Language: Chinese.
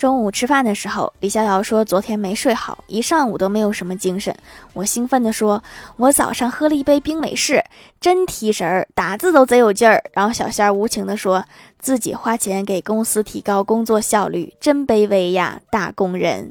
中午吃饭的时候李逍遥说昨天没睡好一上午都没有什么精神。我兴奋地说我早上喝了一杯冰美式真提神儿打字都贼有劲儿。然后小仙儿无情地说自己花钱给公司提高工作效率真卑微呀打工人。